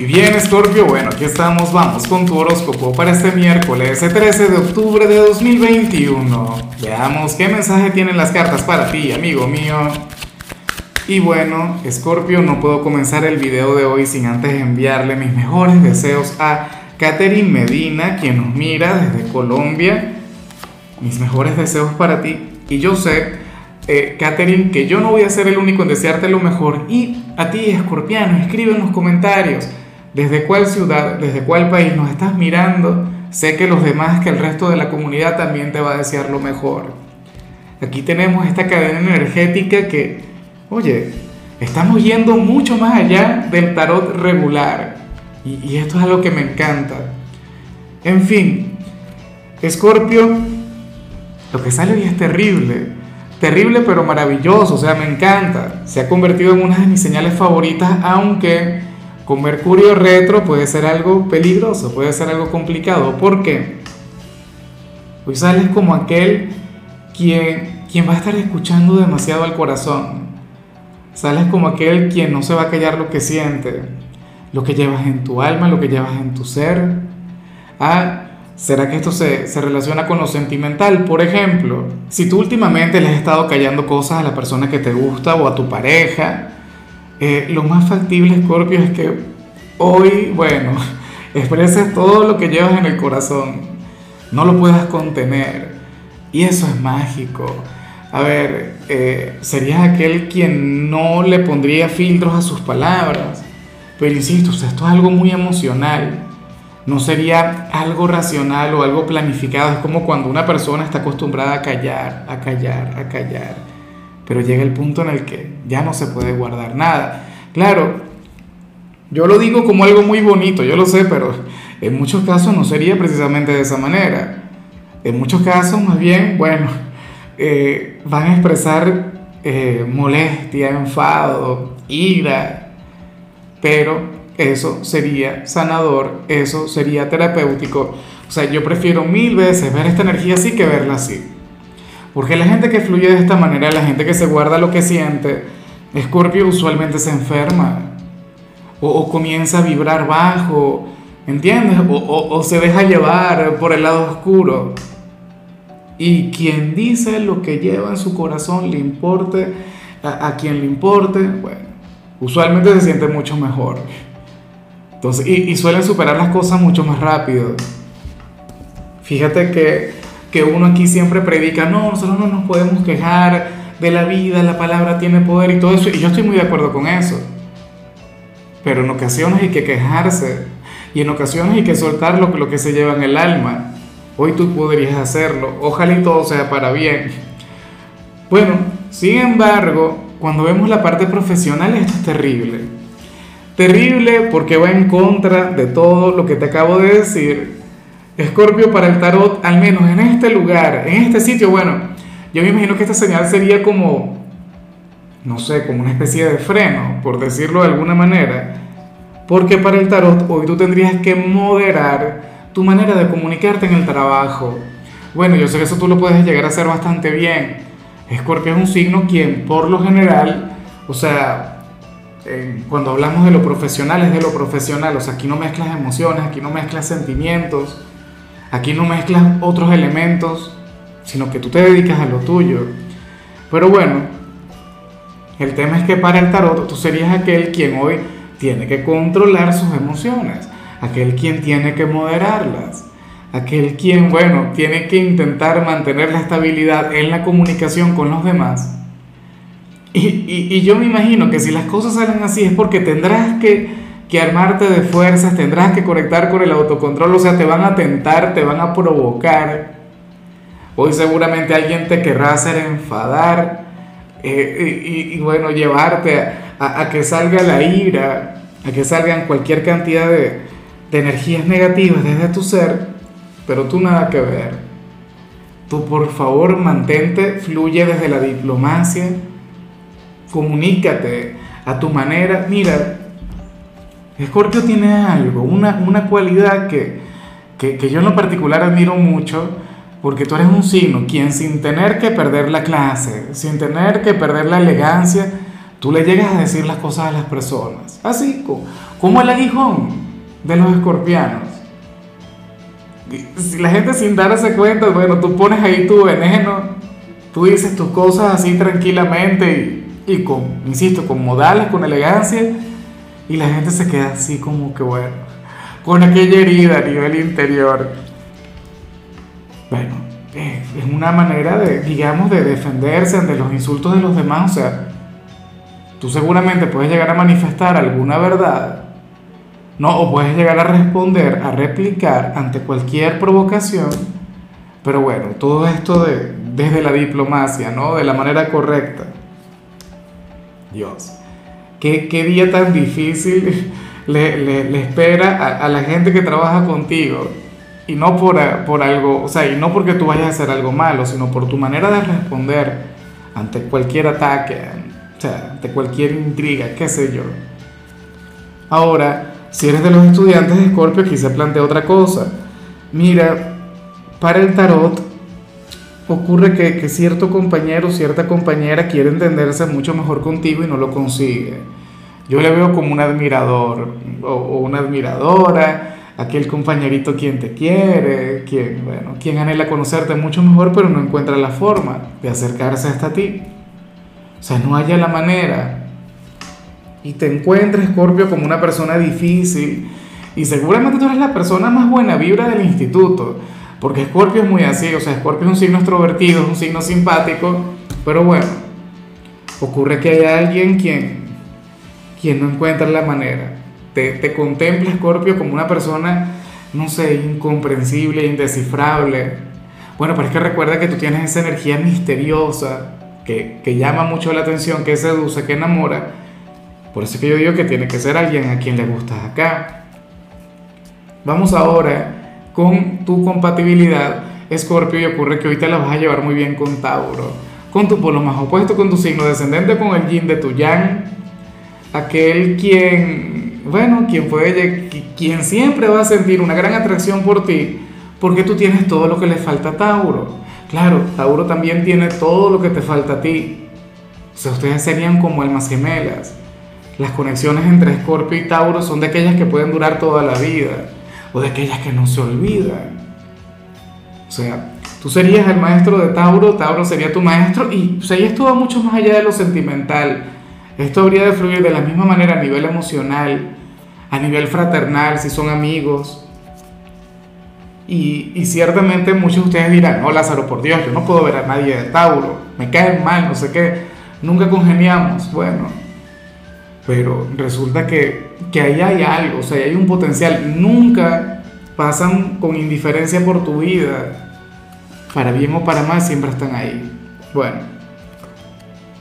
Y bien, Scorpio, bueno, aquí estamos, vamos con tu horóscopo para este miércoles, el 13 de octubre de 2021. Veamos qué mensaje tienen las cartas para ti, amigo mío. Y bueno, Scorpio, no puedo comenzar el video de hoy sin antes enviarle mis mejores deseos a Catherine Medina, quien nos mira desde Colombia. Mis mejores deseos para ti. Y yo sé, eh, que yo no voy a ser el único en desearte lo mejor. Y a ti, Escorpiano, escribe en los comentarios desde cuál ciudad, desde cuál país nos estás mirando. Sé que los demás, que el resto de la comunidad también te va a desear lo mejor. Aquí tenemos esta cadena energética que, oye, estamos yendo mucho más allá del tarot regular. Y, esto es algo que me encanta. En fin, Escorpio, lo que sale hoy es terrible. Terrible pero maravilloso, o sea, me encanta. Se ha convertido en una de mis señales favoritas, aunque con Mercurio retro puede ser algo peligroso, puede ser algo complicado. ¿Por qué? Hoy sales como aquel quien, quien va a estar escuchando demasiado al corazón. Sales como aquel quien no se va a callar lo que siente, lo que llevas en tu alma, lo que llevas en tu ser. Ah, ¿Será que esto se, se, relaciona con lo sentimental? Por ejemplo, si tú últimamente le has estado callando cosas a la persona que te gusta o a tu pareja, eh, lo más factible, Scorpio, es que hoy, bueno, expreses todo lo que llevas en el corazón. No lo puedas contener. Y eso es mágico. A ver, eh, serías aquel quien no le pondría filtros a sus palabras. Pero insisto, esto es algo muy emocional no sería algo racional o algo planificado. Es como cuando una persona está acostumbrada a callar, a callar, a callar. Pero llega el punto en el que ya no se puede guardar nada. Claro, yo lo digo como algo muy bonito, yo lo sé, pero en muchos casos no sería precisamente de esa manera. En muchos casos, más bien, bueno, eh, van a expresar eh, molestia, enfado, ira, pero eso sería sanador, eso sería terapéutico. O sea, yo prefiero mil veces ver esta energía así que verla así. Porque la gente que fluye de esta manera, la gente que se guarda lo que siente, Escorpio usualmente se enferma o, comienza a vibrar bajo, ¿entiendes? O, se deja llevar por el lado oscuro. Y quien dice lo que lleva en su corazón le importe, a, quien le importe, bueno, usualmente se siente mucho mejor. Entonces, y, suelen superar las cosas mucho más rápido. Fíjate que, que uno aquí siempre predica, no, nosotros no nos podemos quejar de la vida, la palabra tiene poder y todo eso, y yo estoy muy de acuerdo con eso. Pero en ocasiones hay que quejarse y en ocasiones hay que soltar lo, lo que se lleva en el alma. Hoy tú podrías hacerlo, ojalá y todo sea para bien. Bueno, sin embargo, cuando vemos la parte profesional esto es terrible. Terrible porque va en contra de todo lo que te acabo de decir. Escorpio para el tarot, al menos en este lugar, en este sitio, bueno, yo me imagino que esta señal sería como, no sé, como una especie de freno, por decirlo de alguna manera. Porque para el tarot hoy tú tendrías que moderar tu manera de comunicarte en el trabajo. Bueno, yo sé que eso tú lo puedes llegar a hacer bastante bien. Escorpio es un signo quien por lo general, o sea, cuando hablamos de lo profesional es de lo profesional, o sea, aquí no mezclas emociones, aquí no mezclas sentimientos, aquí no mezclas otros elementos, sino que tú te dedicas a lo tuyo. Pero bueno, el tema es que para el tarot tú serías aquel quien hoy tiene que controlar sus emociones, aquel quien tiene que moderarlas, aquel quien, bueno, tiene que intentar mantener la estabilidad en la comunicación con los demás y, yo me imagino que si las cosas salen así es porque tendrás que, que, armarte de fuerzas, tendrás que conectar con el autocontrol, o sea, te van a tentar, te van a provocar. Hoy seguramente alguien te querrá hacer enfadar eh, y, bueno, llevarte a, que salga la ira, a que salgan cualquier cantidad de, de energías negativas desde tu ser, pero tú nada que ver. Tú por favor mantente, fluye desde la diplomacia, comunícate a tu manera. Mira, Escorpio tiene algo, una, una cualidad que, que, yo en lo particular admiro mucho, porque tú eres un signo quien sin tener que perder la clase, sin tener que perder la elegancia, tú le llegas a decir las cosas a las personas. Así, como el aguijón de los escorpianos. Si la gente sin darse cuenta, bueno, tú pones ahí tu veneno, tú dices tus cosas así tranquilamente y, y con, insisto, con modales, con elegancia, y la gente se queda así como que, bueno, con aquella herida a nivel interior. Bueno, es una manera de, digamos, de defenderse ante los insultos de los demás. O sea, tú seguramente puedes llegar a manifestar alguna verdad, ¿no? O puedes llegar a responder, a replicar ante cualquier provocación. Pero bueno, todo esto de, desde la diplomacia, ¿no? De la manera correcta. Dios, qué, qué día tan difícil le, le, espera a, a la gente que trabaja contigo y no por, por, algo, o sea, y no porque tú vayas a hacer algo malo, sino por tu manera de responder ante cualquier ataque, o sea, ante cualquier intriga, qué sé yo. Ahora, si eres de los estudiantes de Scorpio, aquí se plantea otra cosa. Mira, para el tarot ocurre que, que cierto compañero, cierta compañera quiere entenderse mucho mejor contigo y no lo consigue. Yo le veo como un admirador o, o una admiradora aquel compañerito quien te quiere, quien, bueno, quien anhela conocerte mucho mejor, pero no encuentra la forma de acercarse hasta ti. O sea, no haya la manera. Y te encuentras, Scorpio, como una persona difícil. Y seguramente tú eres la persona más buena vibra del instituto. Porque Scorpio es muy así. O sea, Scorpio es un signo extrovertido, es un signo simpático. Pero bueno, ocurre que hay alguien quien, quien no encuentra la manera te, te contempla Scorpio como una persona, no sé, incomprensible, indescifrable. Bueno, pero es que recuerda que tú tienes esa energía misteriosa que, que llama mucho la atención, que seduce, que enamora. Por eso es que yo digo que tiene que ser alguien a quien le gustas acá. Vamos ahora con tu compatibilidad, Scorpio, y ocurre que hoy te la vas a llevar muy bien con Tauro, con tu polo más opuesto, con tu signo descendente, con el yin de tu yang, aquel quien bueno, quien puede, quien siempre va a sentir una gran atracción por ti, porque tú tienes todo lo que le falta a Tauro. Claro, Tauro también tiene todo lo que te falta a ti. O sea, ustedes serían como almas gemelas. Las conexiones entre Escorpio y Tauro son de aquellas que pueden durar toda la vida, o de aquellas que no se olvidan. O sea, tú serías el maestro de Tauro, Tauro sería tu maestro, y o sea, esto va mucho más allá de lo sentimental esto habría de fluir de la misma manera a nivel emocional, a nivel fraternal, si son amigos. Y, ciertamente muchos de ustedes dirán, no, Lázaro, por Dios, yo no puedo ver a nadie de Tauro, me caen mal, no sé qué, nunca congeniamos. Bueno, pero resulta que, que ahí hay algo, o sea, hay un potencial. Nunca pasan con indiferencia por tu vida, para bien o para mal, siempre están ahí. Bueno,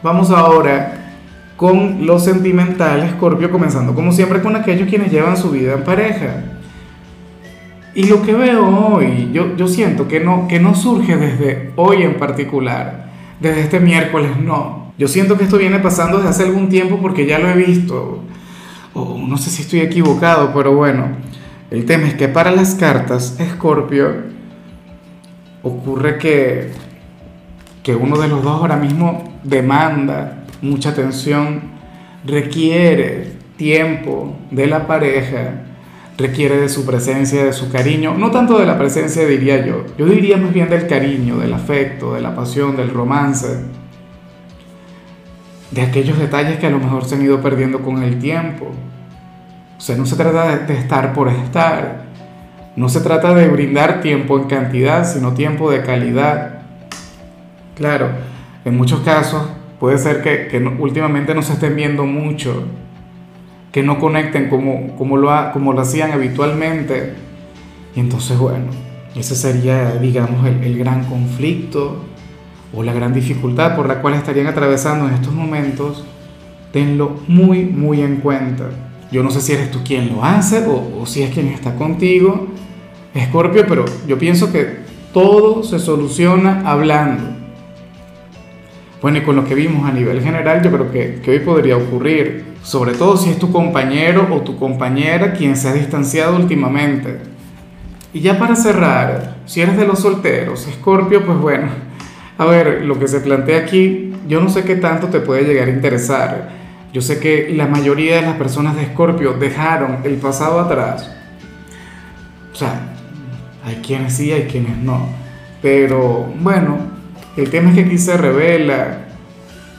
vamos ahora con lo sentimental, Escorpio, comenzando como siempre con aquellos quienes llevan su vida en pareja. Y lo que veo hoy, yo, yo siento que no, que no surge desde hoy en particular, desde este miércoles, no. Yo siento que esto viene pasando desde hace algún tiempo porque ya lo he visto. O no sé si estoy equivocado, pero bueno, el tema es que para las cartas, Escorpio, ocurre que, que uno de los dos ahora mismo demanda mucha atención, requiere tiempo de la pareja, requiere de su presencia, de su cariño, no tanto de la presencia diría yo, yo diría más bien del cariño, del afecto, de la pasión, del romance, de aquellos detalles que a lo mejor se han ido perdiendo con el tiempo. O sea, no se trata de, estar por estar, no se trata de brindar tiempo en cantidad, sino tiempo de calidad. Claro, en muchos casos Puede ser que, últimamente no se estén viendo mucho, que no conecten como, como, lo, como lo hacían habitualmente. Y entonces, bueno, ese sería, digamos, el, el gran conflicto o la gran dificultad por la cual estarían atravesando en estos momentos. Tenlo muy, muy en cuenta. Yo no sé si eres tú quien lo hace o, si es quien está contigo, Escorpio, pero yo pienso que todo se soluciona hablando. Bueno, y con lo que vimos a nivel general, yo creo que, que hoy podría ocurrir, sobre todo si es tu compañero o tu compañera quien se ha distanciado últimamente. Y ya para cerrar, si eres de los solteros, Escorpio, pues bueno, a ver, lo que se plantea aquí, yo no sé qué tanto te puede llegar a interesar, Yo sé que la mayoría de las personas de Escorpio dejaron el pasado atrás. O sea, hay quienes sí, hay quienes no. Pero bueno, el tema es que aquí se revela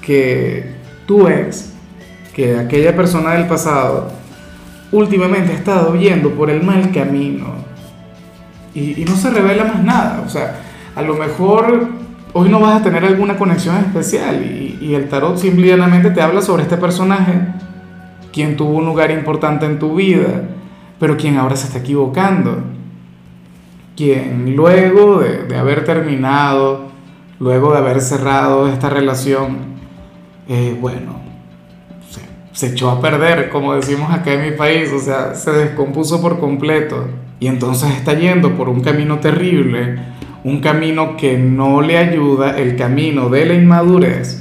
que tu ex, que aquella persona del pasado, últimamente ha estado yendo por el mal camino. Y, y no se revela más nada. O sea, a lo mejor hoy no vas a tener alguna conexión especial. Y, el tarot simplemente te habla sobre este personaje, quien tuvo un lugar importante en tu vida, pero quien ahora se está equivocando, quien luego de, de haber terminado, luego de haber cerrado esta relación, eh, bueno, se, se echó a perder, como decimos acá en mi país, o sea, se descompuso por completo. Y entonces está yendo por un camino terrible, un camino que no le ayuda, el camino de la inmadurez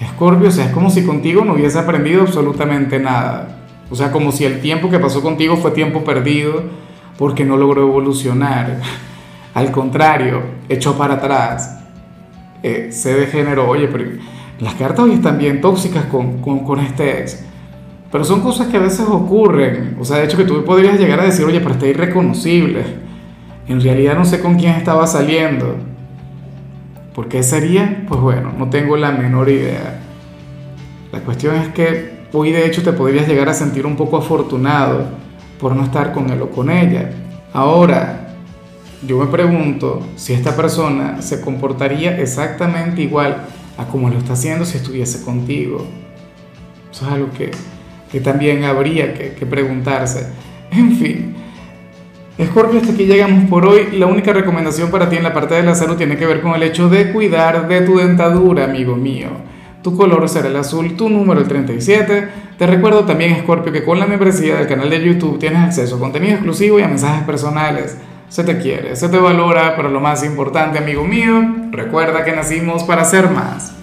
Escorpio, o sea, es como si contigo no hubiese aprendido absolutamente nada. O sea, como si el tiempo que pasó contigo fue tiempo perdido porque no logró evolucionar. Al contrario, echó para atrás. Eh, se degeneró. Oye, pero las cartas hoy están bien tóxicas con, con, con este ex. Pero son cosas que a veces ocurren. O sea, de hecho que tú podrías llegar a decir, oye, pero está irreconocible. En realidad no sé con quién estaba saliendo. ¿Por qué sería? Pues bueno, no tengo la menor idea. La cuestión es que hoy de hecho te podrías llegar a sentir un poco afortunado por no estar con él o con ella. Ahora, yo me pregunto si esta persona se comportaría exactamente igual a como lo está haciendo si estuviese contigo. Eso es algo que, que también habría que, que preguntarse. En fin, Escorpio, hasta aquí llegamos por hoy. La única recomendación para ti en la parte de la salud tiene que ver con el hecho de cuidar de tu dentadura, amigo mío. Tu color será el azul, tu número el 37. Te recuerdo también, Escorpio, que con la membresía del canal de YouTube tienes acceso a contenido exclusivo y a mensajes personales. Se te quiere, se te valora, pero lo más importante, amigo mío, recuerda que nacimos para ser más.